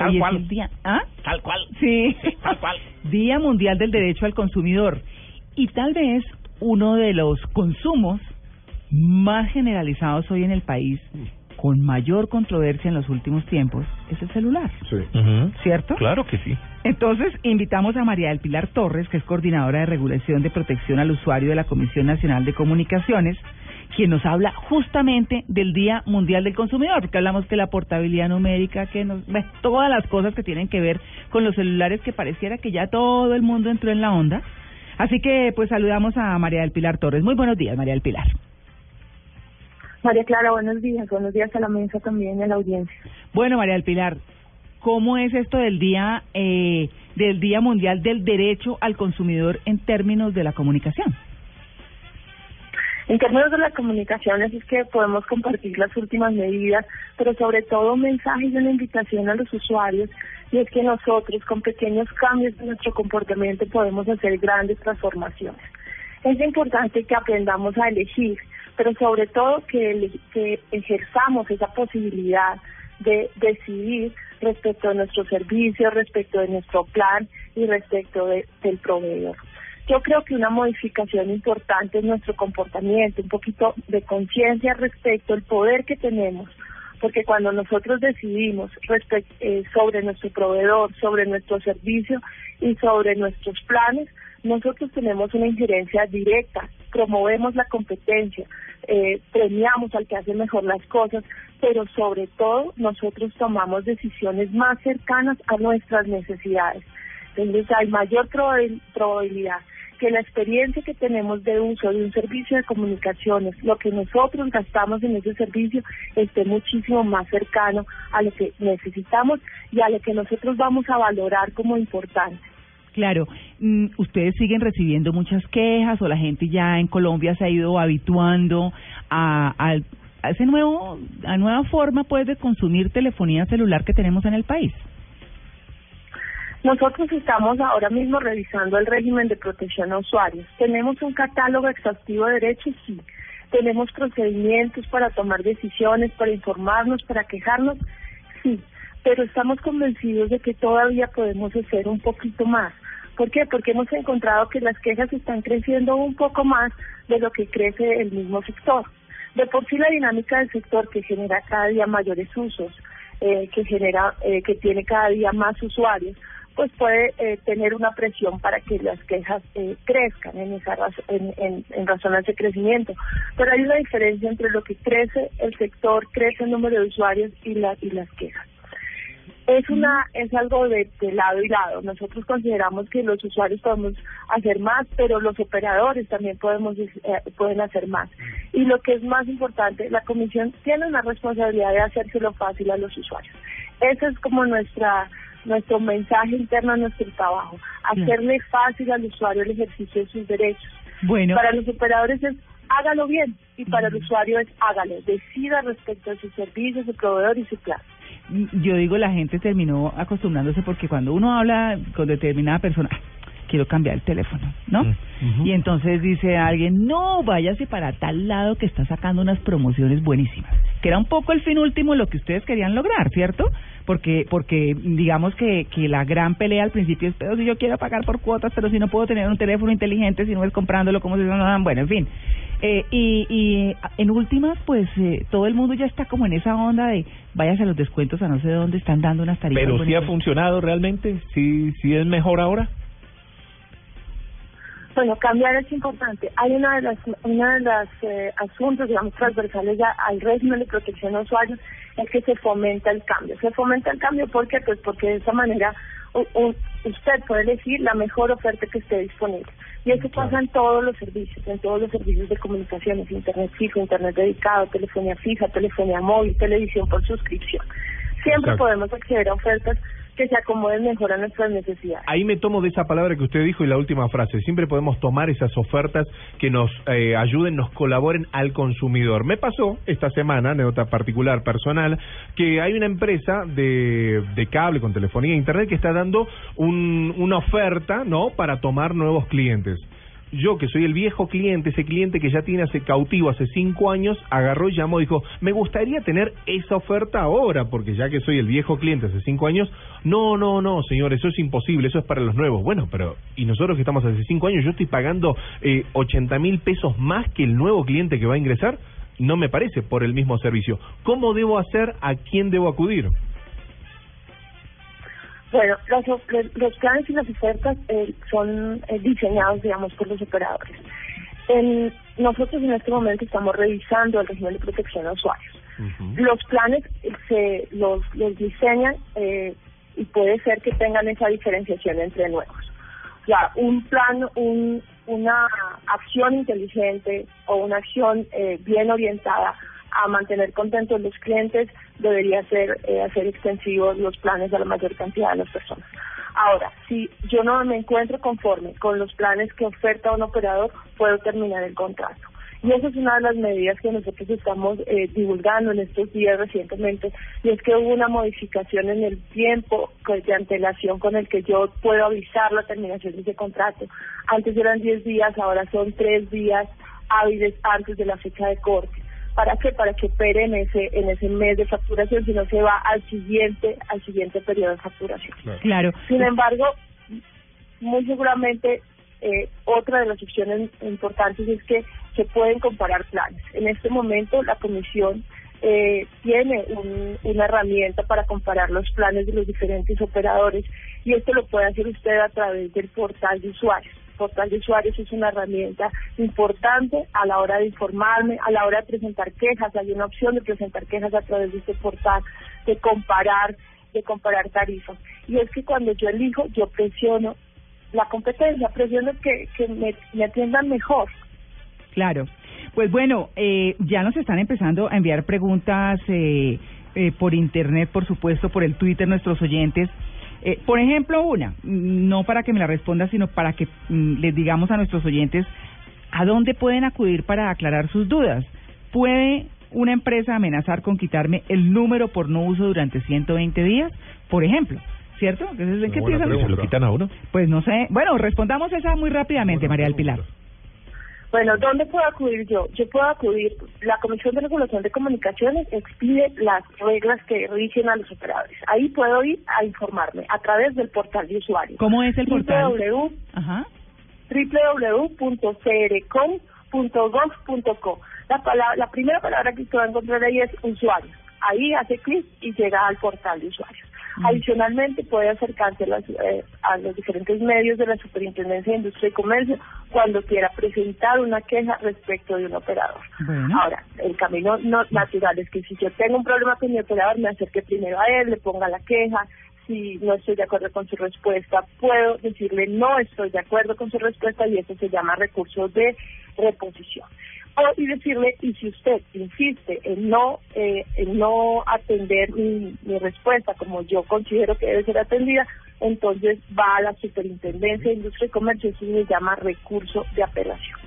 Tal Hoy cual. es el día. ¿Ah? Tal cual. Sí. Tal cual. Día Mundial del Derecho al Consumidor. Y tal vez uno de los consumos más generalizados hoy en el país, con mayor controversia en los últimos tiempos, es el celular. Ujú. ¿Cierto? Claro que sí. Entonces, invitamos a María del Pilar Torres, que es coordinadora de regulación de protección al usuario de la Comisión Nacional de Comunicaciones, quien nos habla justamente del Día Mundial del Consumidor, porque hablamos que la portabilidad numérica, que nos, bueno, todas las cosas que tienen que ver con los celulares, que pareciera que ya todo el mundo entró en la onda. Así que, pues, saludamos a María del Pilar Torres. Muy buenos días, María del Pilar. María Clara, buenos días. Buenos días a la mesa también y a la audiencia. Bueno, María del Pilar, ¿cómo es esto del Día, eh, del Día Mundial del Derecho al Consumidor en términos de la comunicación? En términos de las comunicaciones es que podemos compartir las últimas medidas, pero sobre todo un mensaje y una invitación a los usuarios, y es que nosotros con pequeños cambios en nuestro comportamiento podemos hacer grandes transformaciones. Es importante que aprendamos a elegir, pero sobre todo que, que ejerzamos esa posibilidad de decidir respecto de nuestro servicio, respecto de nuestro plan y respecto de- del proveedor. Yo creo que una modificación importante en nuestro comportamiento, un poquito de conciencia respecto al poder que tenemos, porque cuando nosotros decidimos eh, sobre nuestro proveedor, sobre nuestro servicio y sobre nuestros planes, nosotros tenemos una injerencia directa, promovemos la competencia, eh, premiamos al que hace mejor las cosas, pero sobre todo nosotros tomamos decisiones más cercanas a nuestras necesidades. Entonces hay mayor probabil- probabilidad que la experiencia que tenemos de uso de un servicio de comunicaciones, lo que nosotros gastamos en ese servicio, esté muchísimo más cercano a lo que necesitamos y a lo que nosotros vamos a valorar como importante. Claro, mm, ustedes siguen recibiendo muchas quejas o la gente ya en Colombia se ha ido habituando a, al- a ese nuevo, a nueva forma pues de consumir telefonía celular que tenemos en el país. Nosotros estamos ahora mismo revisando el régimen de protección a usuarios. ¿Tenemos un catálogo exhaustivo de derechos? Sí. ¿Tenemos procedimientos para tomar decisiones, para informarnos, para quejarnos? Sí. Pero estamos convencidos de que todavía podemos hacer un poquito más. ¿Por qué? Porque hemos encontrado que las quejas están creciendo un poco más de lo que crece el mismo sector. De por sí la dinámica del sector que genera cada día mayores usos, eh, que genera, eh, que tiene cada día más usuarios, pues puede eh, tener una presión para que las quejas eh, crezcan en, esa en, en, en razón a ese crecimiento. Pero hay una diferencia entre lo que crece el sector, crece el número de usuarios y, la, y las quejas. Es una es algo de, de lado y lado. Nosotros consideramos que los usuarios podemos hacer más, pero los operadores también podemos eh, pueden hacer más. Y lo que es más importante, la comisión tiene una responsabilidad de hacérselo fácil a los usuarios. Ese es como nuestra nuestro mensaje interno a nuestro trabajo, hacerle fácil al usuario el ejercicio de sus derechos. Bueno, Para los operadores es hágalo bien y para el usuario es hágalo, decida respecto a sus servicios, su proveedor y su plan. mm, yo digo la gente terminó acostumbrándose porque cuando uno habla con determinada persona, "Ah, quiero cambiar el teléfono, ¿no? Y entonces dice alguien, no, váyase para tal lado que está sacando unas promociones buenísimas. Que era un poco el fin último de lo que ustedes querían lograr, ¿cierto? Porque, porque digamos que, que la gran pelea al principio es, pero si yo quiero pagar por cuotas, pero si no puedo tener un teléfono inteligente, si no es comprándolo, como si no dan, bueno, en fin. Eh, y, y en últimas, pues eh, todo el mundo ya está como en esa onda de váyase a los descuentos a no sé dónde están dando unas tarifas. Pero sí ha funcionado realmente, sí, sí es mejor ahora. Bueno, cambiar es importante. Hay una de las una de las eh, asuntos, digamos, transversales ya al régimen de protección a usuarios es que se fomenta el cambio. Se fomenta el cambio ¿por qué? Pues porque de esa manera u- u- usted puede elegir la mejor oferta que esté disponible. Y eso pasa en todos los servicios, en todos los servicios de comunicaciones, internet fijo, internet dedicado, telefonía fija, telefonía móvil, televisión por suscripción. Siempre Exacto. podemos acceder a ofertas que se acomoden mejor a nuestras necesidades. Ahí me tomo de esa palabra que usted dijo y la última frase. Siempre podemos tomar esas ofertas que nos eh, ayuden, nos colaboren al consumidor. Me pasó esta semana, anécdota particular, personal, que hay una empresa de, de cable con telefonía e internet que está dando un, una oferta, ¿no? Para tomar nuevos clientes. Yo, que soy el viejo cliente, ese cliente que ya tiene hace cautivo hace cinco años, agarró y llamó y dijo, me gustaría tener esa oferta ahora, porque ya que soy el viejo cliente hace cinco años, no, no, no, señor, eso es imposible, eso es para los nuevos. Bueno, pero, y nosotros que estamos hace cinco años, yo estoy pagando eh, 80 mil pesos más que el nuevo cliente que va a ingresar, no me parece por el mismo servicio. ¿Cómo debo hacer? ¿A quién debo acudir? Bueno, los, los- los planes y las ofertas eh, son eh, diseñados, digamos, por los operadores. Nosotros en este momento estamos revisando el régimen de protección a usuarios. Los planes eh, se los, los diseñan eh, y puede ser que tengan esa diferenciación entre nuevos. O sea, un plan, un, una acción inteligente o una acción eh, bien orientada a mantener contentos los clientes debería ser eh, hacer extensivos los planes a la mayor cantidad de las personas. Ahora, si yo no me encuentro conforme con los planes que oferta un operador, puedo terminar el contrato. Y esa es una de las medidas que nosotros estamos eh, divulgando en estos días recientemente, y es que hubo una modificación en el tiempo de antelación con el que yo puedo avisar la terminación de ese contrato. Antes eran 10 días, ahora son 3 días hábiles antes de la fecha de corte. ¿Para qué? Para que opere en ese, en ese mes de facturación, si no se va al siguiente, al siguiente periodo de facturación. Claro. Sin embargo, muy seguramente eh, otra de las opciones importantes es que se pueden comparar planes. En este momento la comisión eh, tiene un- una herramienta para comparar los planes de los diferentes operadores y esto lo puede hacer usted a través del portal de usuarios. Portal de usuarios es una herramienta importante a la hora de informarme, a la hora de presentar quejas. Hay una opción de presentar quejas a través de este portal, de comparar, de comparar tarifas. Y es que cuando yo elijo, yo presiono la competencia, presiono que, que me, me atiendan mejor. Claro. Pues bueno, eh, ya nos están empezando a enviar preguntas eh, eh, por internet, por supuesto, por el Twitter, nuestros oyentes. Eh, por ejemplo, una, no para que me la responda, sino para que mm, les digamos a nuestros oyentes a dónde pueden acudir para aclarar sus dudas. ¿Puede una empresa amenazar con quitarme el número por no uso durante 120 días? Por ejemplo, ¿cierto? Entonces, ¿en qué piensan? ¿Se lo quitan a uno? Pues no sé. Bueno, respondamos esa muy rápidamente, María del Pilar. Bueno, ¿dónde puedo acudir yo? Yo puedo acudir, la Comisión de Regulación de Comunicaciones expide las reglas que rigen a los operadores. Ahí puedo ir a informarme a través del portal de usuarios. ¿Cómo es el portal? www Ajá. www.crcom.gov.co. La, palabra, la primera palabra que usted va a encontrar ahí es usuarios. Ahí hace clic y llega al portal de usuarios. Adicionalmente puede acercarse a, las, eh, a los diferentes medios de la Superintendencia de Industria y Comercio cuando quiera presentar una queja respecto de un operador. Bueno. Ahora, el camino no, natural es que si yo tengo un problema con mi operador, me acerque primero a él, le ponga la queja. Si no estoy de acuerdo con su respuesta, puedo decirle no estoy de acuerdo con su respuesta y eso se llama recurso de reposición. O, y decirle, y si usted insiste en no eh, en no atender mi, mi respuesta como yo considero que debe ser atendida, entonces va a la Superintendencia de Industria y Comercio, eso se llama recurso de apelación.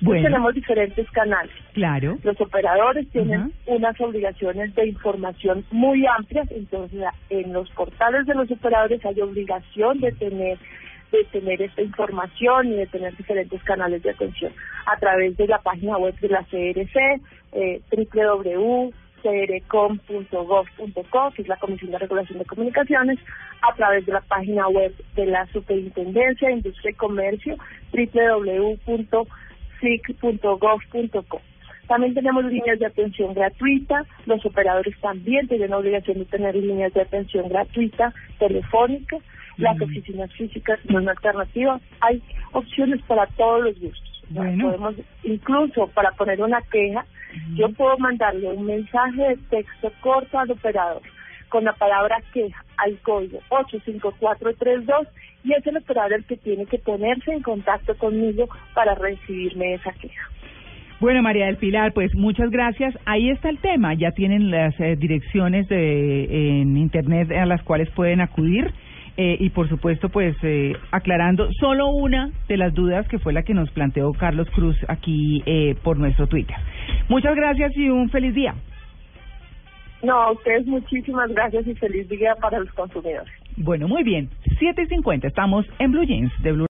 Bueno. tenemos diferentes canales. Claro. Los operadores tienen unas obligaciones de información muy amplias, entonces en los portales de los operadores hay obligación de tener de tener esta información y de tener diferentes canales de atención a través de la página web de la CRC, eh, que es la Comisión de Regulación de Comunicaciones, a través de la página web de la Superintendencia de Industria y Comercio, www.sic.gov.co. También tenemos líneas de atención gratuita. Los operadores también tienen la obligación de tener líneas de atención gratuita telefónica. Las oficinas físicas son una alternativa. Hay opciones para todos los gustos. Bueno. Podemos, incluso para poner una queja, yo puedo mandarle un mensaje de texto corto al operador con la palabra queja al código 85432 y es el operador el que tiene que ponerse en contacto conmigo para recibirme esa queja. Bueno, María del Pilar, pues muchas gracias. Ahí está el tema. Ya tienen las eh, direcciones de, en Internet a las cuales pueden acudir. Eh, y por supuesto, pues eh, aclarando solo una de las dudas que fue la que nos planteó Carlos Cruz aquí eh, por nuestro Twitter. Muchas gracias y un feliz día. No, a ustedes muchísimas gracias y feliz día para los consumidores. Bueno, muy bien. Siete y cincuenta. Estamos en Blue Jeans de Blue.